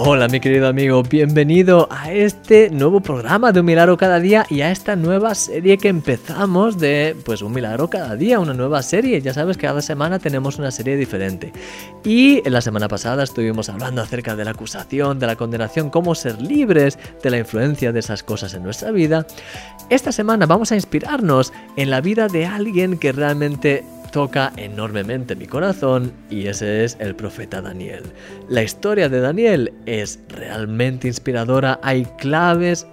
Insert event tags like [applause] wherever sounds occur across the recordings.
Hola mi querido amigo, bienvenido a este nuevo programa de Un Milagro cada día y a esta nueva serie que empezamos de pues Un Milagro cada día, una nueva serie. Ya sabes que cada semana tenemos una serie diferente. Y la semana pasada estuvimos hablando acerca de la acusación, de la condenación, cómo ser libres de la influencia de esas cosas en nuestra vida. Esta semana vamos a inspirarnos en la vida de alguien que realmente toca enormemente mi corazón y ese es el profeta Daniel. La historia de Daniel es realmente inspiradora, hay claves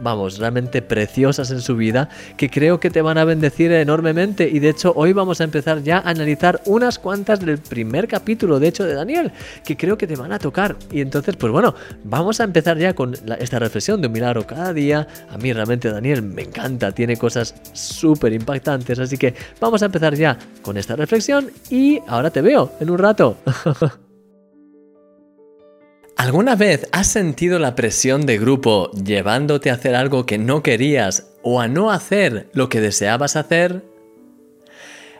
vamos, realmente preciosas en su vida que creo que te van a bendecir enormemente y de hecho hoy vamos a empezar ya a analizar unas cuantas del primer capítulo de hecho de Daniel que creo que te van a tocar y entonces pues bueno, vamos a empezar ya con esta reflexión de un milagro cada día. A mí realmente Daniel me encanta, tiene cosas súper impactantes, así que vamos a empezar ya con esta reflexión y ahora te veo en un rato. [laughs] ¿Alguna vez has sentido la presión de grupo llevándote a hacer algo que no querías o a no hacer lo que deseabas hacer?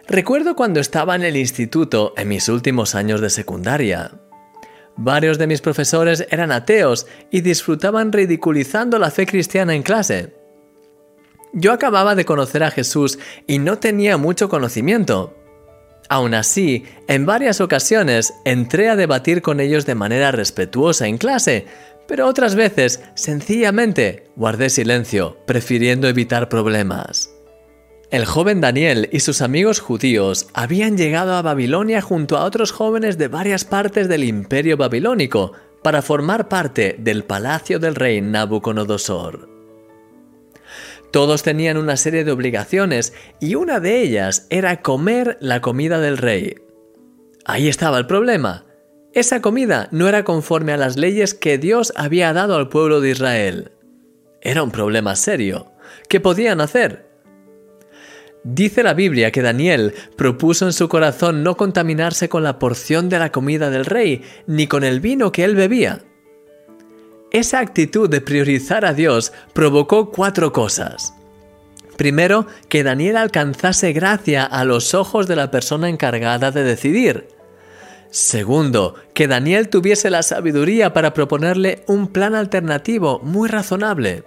Recuerdo cuando estaba en el instituto en mis últimos años de secundaria. Varios de mis profesores eran ateos y disfrutaban ridiculizando la fe cristiana en clase. Yo acababa de conocer a Jesús y no tenía mucho conocimiento, Aún así, en varias ocasiones entré a debatir con ellos de manera respetuosa en clase, pero otras veces sencillamente guardé silencio, prefiriendo evitar problemas. El joven Daniel y sus amigos judíos habían llegado a Babilonia junto a otros jóvenes de varias partes del imperio babilónico para formar parte del palacio del rey Nabucodonosor. Todos tenían una serie de obligaciones y una de ellas era comer la comida del rey. Ahí estaba el problema. Esa comida no era conforme a las leyes que Dios había dado al pueblo de Israel. Era un problema serio. ¿Qué podían hacer? Dice la Biblia que Daniel propuso en su corazón no contaminarse con la porción de la comida del rey, ni con el vino que él bebía. Esa actitud de priorizar a Dios provocó cuatro cosas. Primero, que Daniel alcanzase gracia a los ojos de la persona encargada de decidir. Segundo, que Daniel tuviese la sabiduría para proponerle un plan alternativo muy razonable.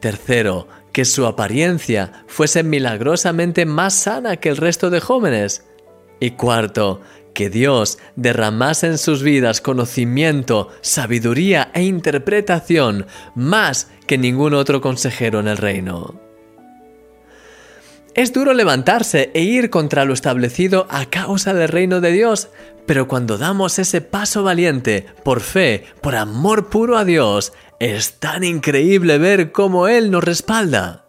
Tercero, que su apariencia fuese milagrosamente más sana que el resto de jóvenes. Y cuarto, que Dios derramase en sus vidas conocimiento, sabiduría e interpretación más que ningún otro consejero en el reino. Es duro levantarse e ir contra lo establecido a causa del reino de Dios, pero cuando damos ese paso valiente, por fe, por amor puro a Dios, es tan increíble ver cómo Él nos respalda.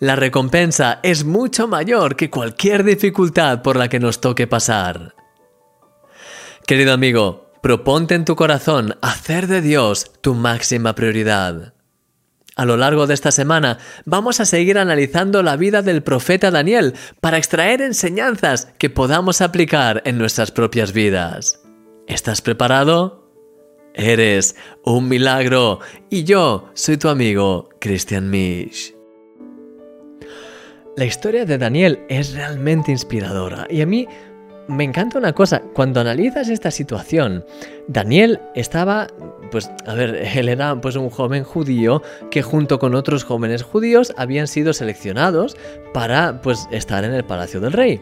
La recompensa es mucho mayor que cualquier dificultad por la que nos toque pasar. Querido amigo, proponte en tu corazón hacer de Dios tu máxima prioridad. A lo largo de esta semana vamos a seguir analizando la vida del profeta Daniel para extraer enseñanzas que podamos aplicar en nuestras propias vidas. ¿Estás preparado? Eres un milagro y yo soy tu amigo Christian Misch. La historia de Daniel es realmente inspiradora y a mí me encanta una cosa, cuando analizas esta situación, Daniel estaba, pues, a ver, [laughs] él era pues un joven judío que junto con otros jóvenes judíos habían sido seleccionados para, pues, estar en el palacio del rey.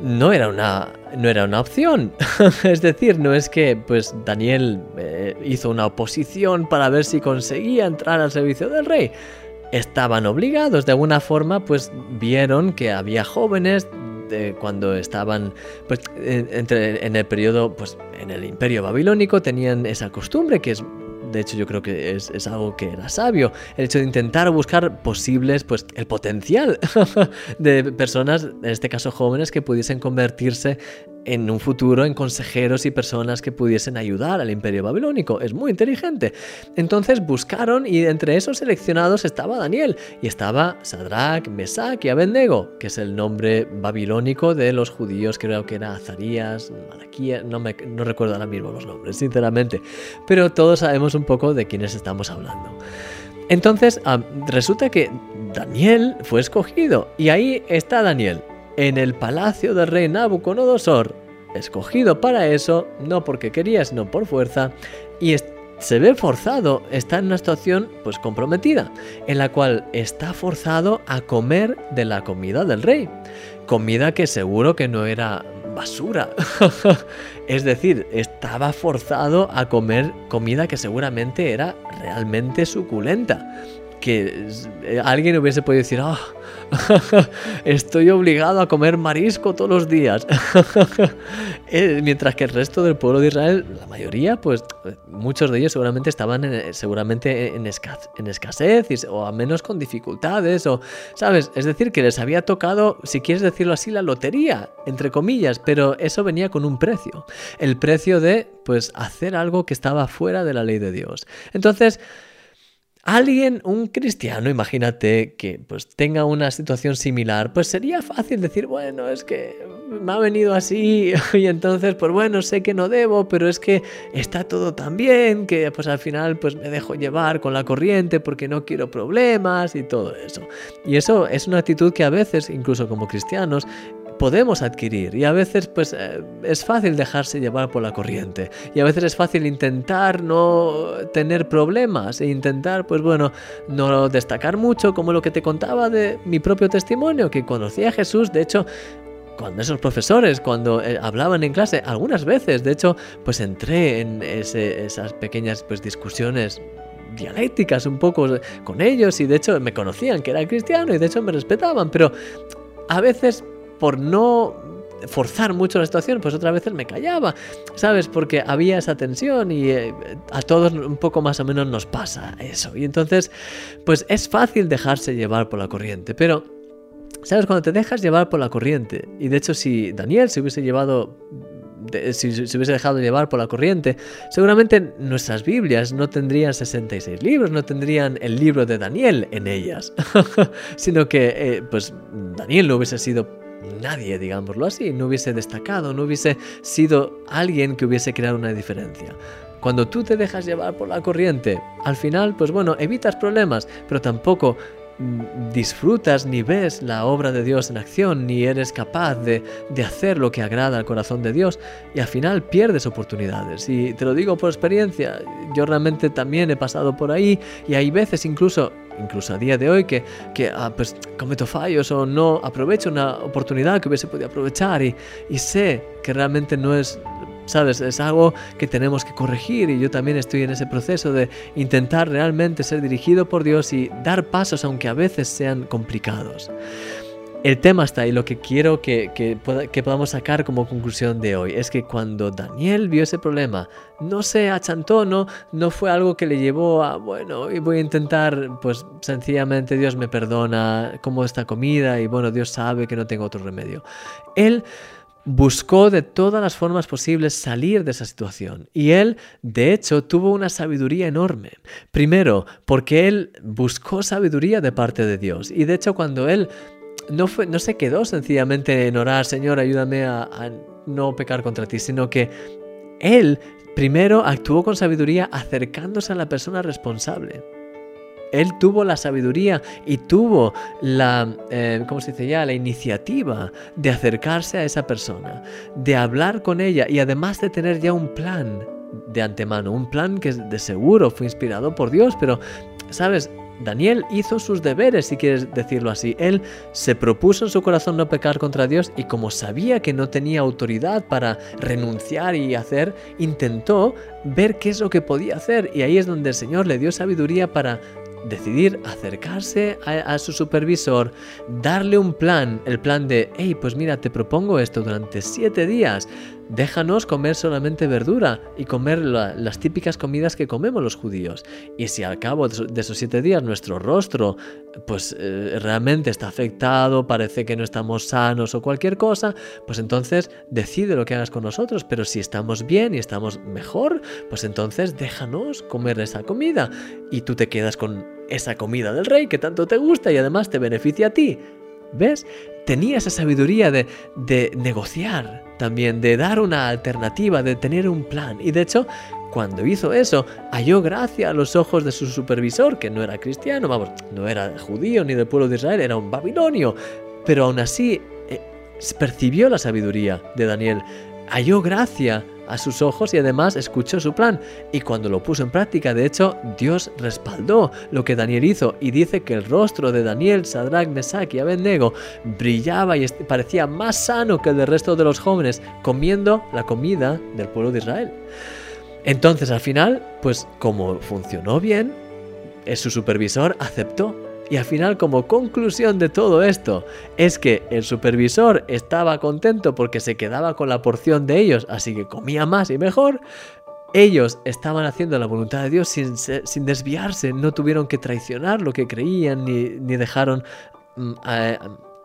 No era una, no era una opción. [laughs] es decir, no es que, pues, Daniel eh, hizo una oposición para ver si conseguía entrar al servicio del rey estaban obligados de alguna forma pues vieron que había jóvenes cuando estaban pues, entre, en el periodo, pues en el imperio babilónico tenían esa costumbre que es de hecho yo creo que es, es, algo que era sabio, el hecho de intentar buscar posibles, pues el potencial [laughs] de personas, en este caso jóvenes, que pudiesen convertirse en un futuro en consejeros y personas que pudiesen ayudar al imperio babilónico. Es muy inteligente. Entonces buscaron y entre esos seleccionados estaba Daniel y estaba Sadrach, Mesach y Abednego, que es el nombre babilónico de los judíos, creo que era Azarías, Malaquía, no, me, no recuerdo ahora mismo los nombres, sinceramente, pero todos sabemos un poco de quiénes estamos hablando. Entonces, ah, resulta que Daniel fue escogido y ahí está Daniel, en el palacio del rey Nabucodonosor, escogido para eso, no porque quería, sino por fuerza, y se ve forzado, está en una situación pues comprometida, en la cual está forzado a comer de la comida del rey. Comida que seguro que no era basura. [laughs] es decir, estaba forzado a comer comida que seguramente era realmente suculenta que eh, alguien hubiese podido decir, ah, [laughs] estoy obligado a comer marisco todos los días. [laughs] Eh, mientras que el resto del pueblo de Israel, la mayoría, pues muchos de ellos seguramente estaban en, seguramente en, escasez o al menos con dificultades, o, ¿sabes? Es decir, que les había tocado, si quieres decirlo así, la lotería, entre comillas, pero eso venía con un precio. El precio de, pues, hacer algo que estaba fuera de la ley de Dios. Entonces, alguien, un cristiano, imagínate que pues tenga una situación similar, pues sería fácil decir, bueno, es que me ha venido así [laughs] y entonces pues bueno, sé que no debo, pero es que está todo tan bien que pues al final pues me dejo llevar con la corriente porque no quiero problemas y todo eso. Y eso es una actitud que a veces, incluso como cristianos, podemos adquirir. Y a veces pues eh, es fácil dejarse llevar por la corriente. Y a veces es fácil intentar no tener problemas e intentar pues bueno no destacar mucho como lo que te contaba de mi propio testimonio que conocí a Jesús de hecho cuando esos profesores, cuando eh, hablaban en clase, algunas veces, de hecho, pues entré en esas pequeñas pues, discusiones dialécticas un poco con ellos y de hecho me conocían que era cristiano y de hecho me respetaban, pero a veces por no forzar mucho la situación, pues otras veces me callaba, ¿sabes? Porque había esa tensión y eh, a todos un poco más o menos nos pasa eso. Y entonces, pues es fácil dejarse llevar por la corriente, pero, ¿sabes? Cuando te dejas llevar por la corriente, y de hecho si Daniel se hubiese llevado si se hubiese dejado llevar por la corriente, seguramente nuestras Biblias no tendrían 66 libros, no tendrían el libro de Daniel en ellas, [laughs] sino que eh, pues Daniel no hubiese sido nadie, digámoslo así, no hubiese destacado, no hubiese sido alguien que hubiese creado una diferencia. Cuando tú te dejas llevar por la corriente, al final, pues bueno, evitas problemas, pero tampoco mm, disfrutas ni ves la obra de Dios en acción, ni eres capaz de, de, hacer lo que agrada al corazón de Dios, y al final pierdes oportunidades. Y te lo digo por experiencia, yo realmente también he pasado por ahí, y hay veces incluso incluso a día de hoy, que, que ah, pues cometo fallos o no aprovecho una oportunidad que hubiese podido aprovechar y, y sé que realmente no es ¿sabes? Es algo que tenemos que corregir y yo también estoy en ese proceso de intentar realmente ser dirigido por Dios y dar pasos aunque a veces sean complicados. El tema está ahí, lo que quiero que, que, que, podamos sacar como conclusión de hoy es que cuando Daniel vio ese problema, no se achantó, no, no fue algo que le llevó a, bueno, y voy a intentar, pues sencillamente Dios me perdona, como esta comida y bueno, Dios sabe que no tengo otro remedio. Él buscó de todas las formas posibles salir de esa situación. Y él, de hecho, tuvo una sabiduría enorme. Primero, porque él buscó sabiduría de parte de Dios. Y de hecho, cuando él no, fue, no se quedó sencillamente en orar, Señor, ayúdame a, no pecar contra ti, sino que Él primero actuó con sabiduría acercándose a la persona responsable. Él tuvo la sabiduría y tuvo la, eh, ¿cómo se dice ya? La iniciativa de acercarse a esa persona, de hablar con ella y además de tener ya un plan de antemano, un plan que de seguro fue inspirado por Dios, pero, ¿sabes? Daniel hizo sus deberes, si quieres decirlo así. Él se propuso en su corazón no pecar contra Dios y como sabía que no tenía autoridad para renunciar y hacer, intentó ver qué es lo que podía hacer. Y ahí es donde el Señor le dio sabiduría para decidir acercarse a, su supervisor, darle un plan, el plan de, hey, pues mira, te propongo esto durante siete días, déjanos comer solamente verdura y comer las típicas comidas que comemos los judíos. Y si al cabo de esos siete días nuestro rostro pues eh, realmente está afectado, parece que no estamos sanos o cualquier cosa, pues entonces decide lo que hagas con nosotros. Pero si estamos bien y estamos mejor, pues entonces déjanos comer esa comida y tú te quedas con esa comida del rey que tanto te gusta y además te beneficia a ti. ¿Ves? Tenía esa sabiduría de, de negociar también, de dar una alternativa, de tener un plan. Y de hecho, cuando hizo eso, halló gracia a los ojos de su supervisor, que no era cristiano, vamos, no era judío ni del pueblo de Israel, era un babilonio. Pero aún así, eh, percibió la sabiduría de Daniel, halló gracia a sus ojos y además escuchó su plan. Y cuando lo puso en práctica, de hecho, Dios respaldó lo que Daniel hizo y dice que el rostro de Daniel, Sadrach, Mesach y Abednego brillaba y parecía más sano que el del resto de los jóvenes comiendo la comida del pueblo de Israel. Entonces al final, pues como funcionó bien, su supervisor aceptó y al final, como conclusión de todo esto, es que el supervisor estaba contento porque se quedaba con la porción de ellos, así que comía más y mejor. Ellos estaban haciendo la voluntad de Dios sin, sin desviarse, no tuvieron que traicionar lo que creían ni, ni dejaron mm,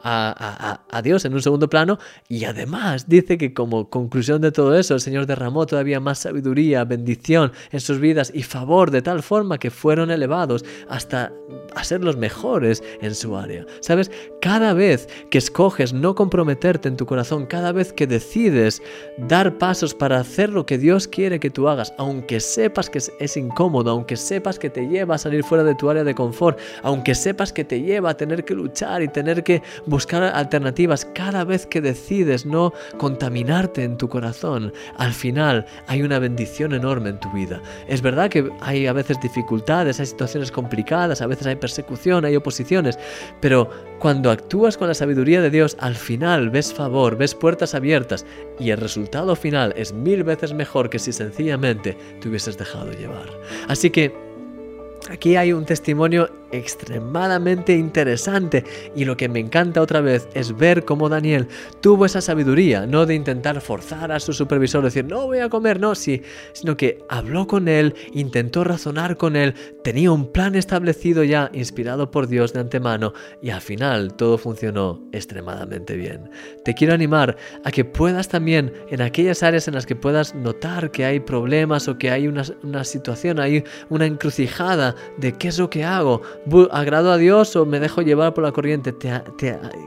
a, Dios en un segundo plano y además dice que como conclusión de todo eso el Señor derramó todavía más sabiduría, bendición en sus vidas y favor de tal forma que fueron elevados hasta a ser los mejores en su área. ¿Sabes? Cada vez que escoges no comprometerte en tu corazón, cada vez que decides dar pasos para hacer lo que Dios quiere que tú hagas, aunque sepas que es incómodo, aunque sepas que te lleva a salir fuera de tu área de confort, aunque sepas que te lleva a tener que luchar y tener que buscar alternativas cada vez que decides no contaminarte en tu corazón, al final hay una bendición enorme en tu vida. Es verdad que hay a veces dificultades, hay situaciones complicadas, a veces hay persecución, hay oposiciones, pero cuando actúas con la sabiduría de Dios, al final ves favor, ves puertas abiertas y el resultado final es mil veces mejor que si sencillamente te hubieses dejado llevar. Así que Aquí hay un testimonio extremadamente interesante y lo que me encanta otra vez es ver cómo Daniel tuvo esa sabiduría, no de intentar forzar a su supervisor, decir no voy a comer, no, sí, sino que habló con él, intentó razonar con él, tenía un plan establecido ya, inspirado por Dios de antemano y al final todo funcionó extremadamente bien. Te quiero animar a que puedas también en aquellas áreas en las que puedas notar que hay problemas o que hay una, una situación, hay una encrucijada, de qué es lo que hago, agrado a Dios o me dejo llevar por la corriente. Te,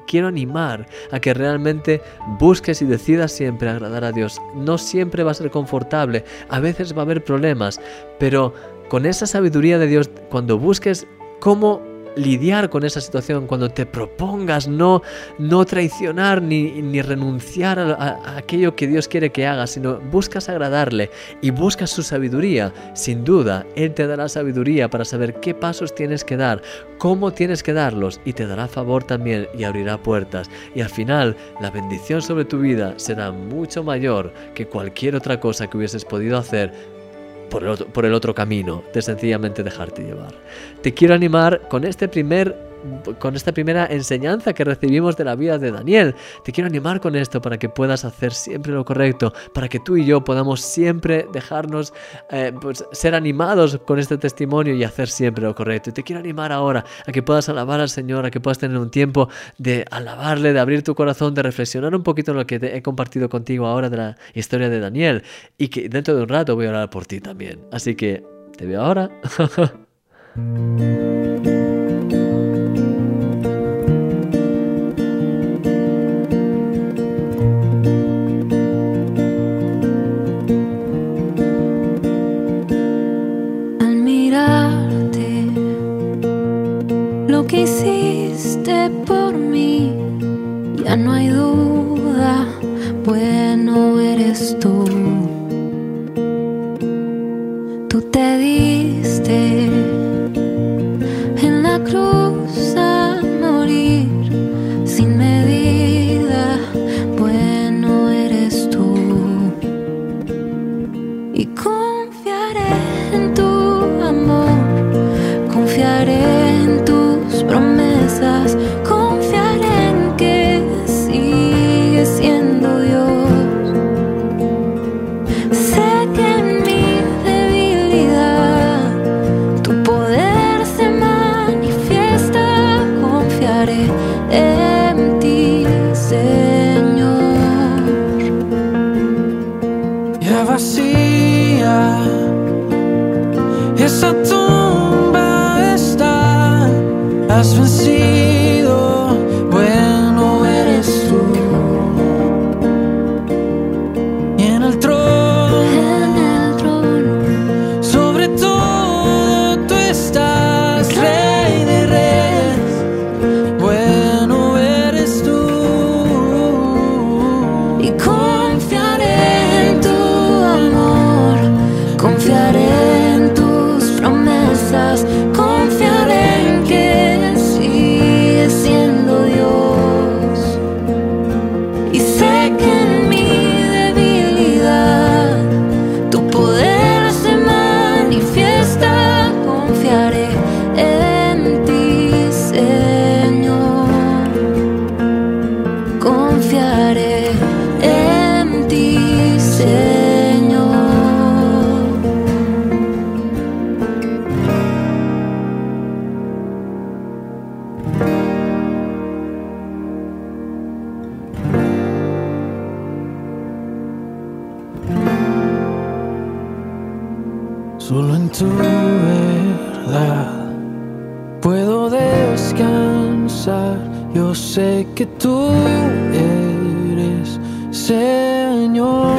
quiero animar a que realmente busques y decidas siempre agradar a Dios. No siempre va a ser confortable, a veces va a haber problemas, pero con esa sabiduría de Dios, cuando busques cómo lidiar con esa situación, cuando te propongas no, no traicionar ni, ni renunciar a, aquello que Dios quiere que hagas, sino buscas agradarle y buscas su sabiduría, sin duda, Él te dará sabiduría para saber qué pasos tienes que dar, cómo tienes que darlos y te dará favor también y abrirá puertas. Y al final, la bendición sobre tu vida será mucho mayor que cualquier otra cosa que hubieses podido hacer por el, otro, por el otro camino de sencillamente dejarte llevar. Te quiero animar con este primer con esta primera enseñanza que recibimos de la vida de Daniel. Te quiero animar con esto para que puedas hacer siempre lo correcto, para que tú y yo podamos siempre dejarnos eh, pues, ser animados con este testimonio y hacer siempre lo correcto. Y te quiero animar ahora a que puedas alabar al Señor, a que puedas tener un tiempo de alabarle, de abrir tu corazón, de reflexionar un poquito en lo que he compartido contigo ahora de la historia de Daniel y que dentro de un rato voy a orar por ti también. Así que te veo ahora. [laughs] So. Has vencido, Señor.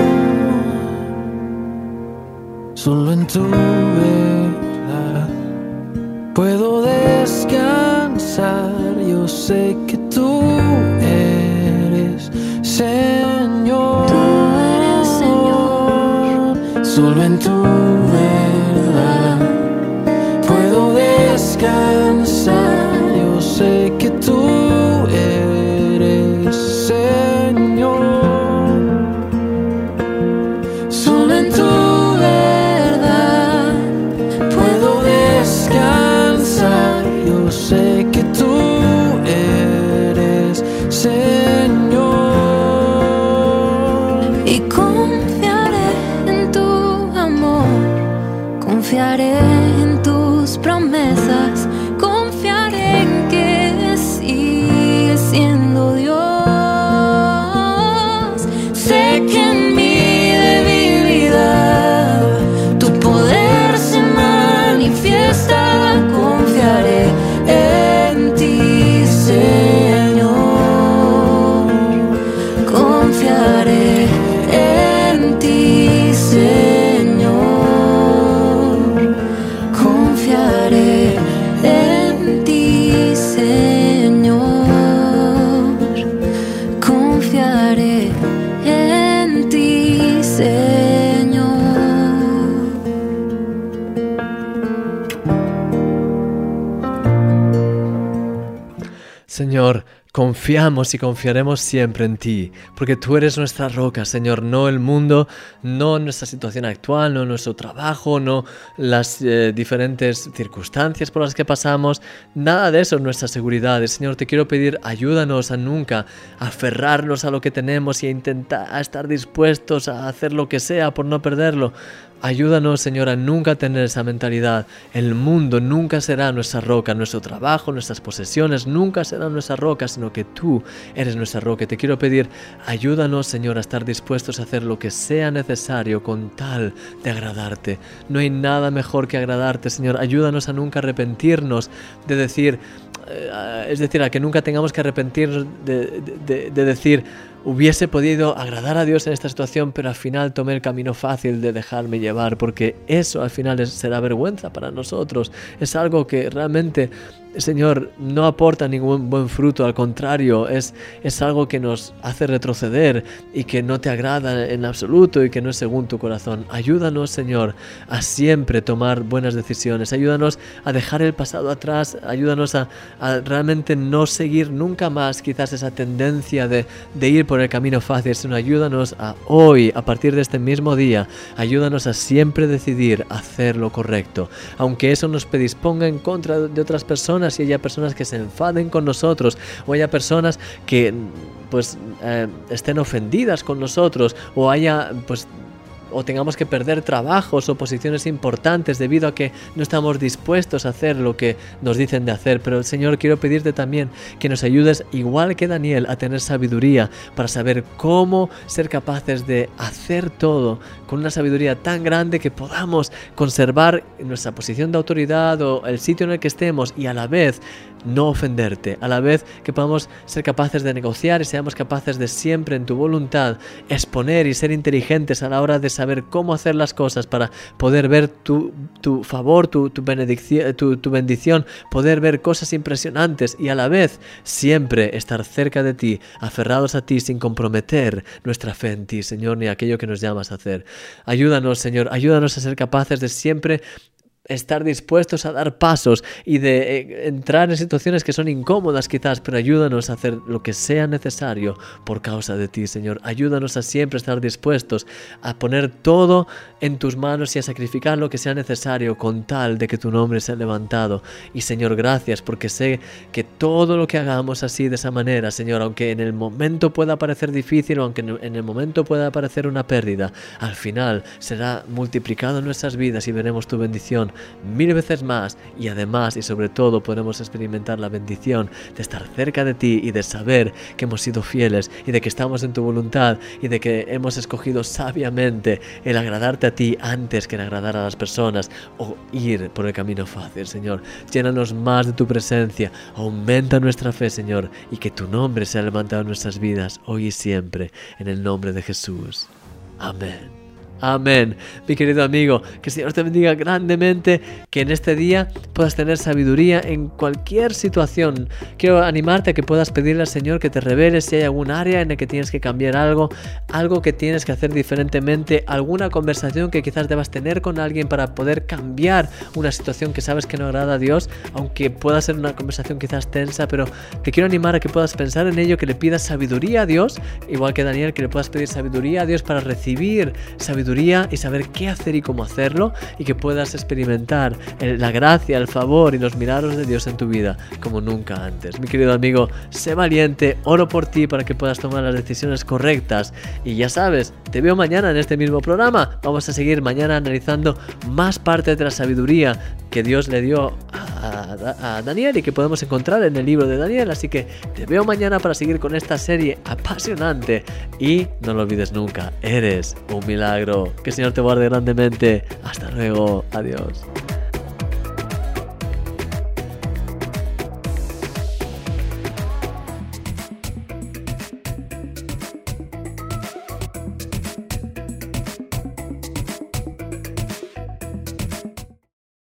Solo en tu verdad puedo descansar. Yo sé que tú eres Señor. Tú eres Señor. Solo en tu verdad puedo descansar. started. Confiamos y confiaremos siempre en ti, porque tú eres nuestra roca, Señor, no el mundo, no nuestra situación actual, no nuestro trabajo, no las eh, diferentes circunstancias por las que pasamos, nada de eso es nuestra seguridad. Señor, te quiero pedir, ayúdanos a nunca aferrarnos a lo que tenemos y a intentar a estar dispuestos a hacer lo que sea por no perderlo. Ayúdanos, Señor, a nunca tener esa mentalidad. El mundo nunca será nuestra roca, nuestro trabajo, nuestras posesiones nunca serán nuestra roca, sino que tú eres nuestra roca. Te quiero pedir, ayúdanos, Señor, a estar dispuestos a hacer lo que sea necesario con tal de agradarte. No hay nada mejor que agradarte, Señor. Ayúdanos a nunca arrepentirnos de decir, eh, es decir, a que nunca tengamos que arrepentirnos de decir, hubiese podido agradar a Dios en esta situación, pero al final tomé el camino fácil de dejarme llevar, porque eso al final será vergüenza para nosotros. Es algo que realmente, Señor, no aporta ningún buen fruto, al contrario, es, es algo que nos hace retroceder y que no te agrada en absoluto y que no es según tu corazón. Ayúdanos, Señor, a siempre tomar buenas decisiones. Ayúdanos a dejar el pasado atrás. Ayúdanos a, realmente no seguir nunca más quizás esa tendencia de, de ir por el camino fácil, sino ayúdanos a hoy, a partir de este mismo día, ayúdanos a siempre decidir hacer lo correcto. Aunque eso nos predisponga en contra de otras personas y haya personas que se enfaden con nosotros o haya personas que pues eh, estén ofendidas con nosotros o haya pues o tengamos que perder trabajos o posiciones importantes debido a que no estamos dispuestos a hacer lo que nos dicen de hacer. Pero Señor, quiero pedirte también que nos ayudes, igual que Daniel, a tener sabiduría para saber cómo ser capaces de hacer todo con una sabiduría tan grande que podamos conservar nuestra posición de autoridad o el sitio en el que estemos y a la vez no ofenderte, a la vez que podamos ser capaces de negociar y seamos capaces de siempre en tu voluntad exponer y ser inteligentes a la hora de saber cómo hacer las cosas para poder ver tu, tu favor, tu, tu tu, tu bendición, poder ver cosas impresionantes y a la vez siempre estar cerca de ti, aferrados a ti sin comprometer nuestra fe en ti, Señor, ni aquello que nos llamas a hacer. Ayúdanos, Señor, ayúdanos a ser capaces de siempre estar dispuestos a dar pasos y de eh, entrar en situaciones que son incómodas quizás, pero ayúdanos a hacer lo que sea necesario por causa de ti, Señor. Ayúdanos a siempre estar dispuestos a poner todo en tus manos y a sacrificar lo que sea necesario con tal de que tu nombre sea levantado. Y Señor, gracias porque sé que todo lo que hagamos así de esa manera, Señor, aunque en el momento pueda parecer difícil o aunque en el momento pueda parecer una pérdida, al final será multiplicado en nuestras vidas y veremos tu bendición mil veces más y además y sobre todo podremos experimentar la bendición de estar cerca de ti y de saber que hemos sido fieles y de que estamos en tu voluntad y de que hemos escogido sabiamente el agradarte a ti antes que el agradar a las personas o ir por el camino fácil, Señor. Llénanos más de tu presencia, aumenta nuestra fe, Señor, y que tu nombre sea levantado en nuestras vidas hoy y siempre, en el nombre de Jesús. Amén. Amén. Mi querido amigo, que el Señor te bendiga grandemente, que en este día puedas tener sabiduría en cualquier situación. Quiero animarte a que puedas pedirle al Señor que te revele si hay algún área en la que tienes que cambiar algo, algo que tienes que hacer diferentemente, alguna conversación que quizás debas tener con alguien para poder cambiar una situación que sabes que no agrada a Dios, aunque pueda ser una conversación quizás tensa, pero te quiero animar a que puedas pensar en ello, que le pidas sabiduría a Dios, igual que Daniel, que le puedas pedir sabiduría a Dios para recibir sabiduría y saber qué hacer y cómo hacerlo y que puedas experimentar la gracia, el favor y los milagros de Dios en tu vida como nunca antes. Mi querido amigo, sé valiente, oro por ti para que puedas tomar las decisiones correctas y ya sabes, te veo mañana en este mismo programa. Vamos a seguir mañana analizando más parte de la sabiduría que Dios le dio a, Daniel y que podemos encontrar en el libro de Daniel. Así que te veo mañana para seguir con esta serie apasionante. Y no lo olvides nunca, eres un milagro. Que el Señor te guarde grandemente. Hasta luego. Adiós.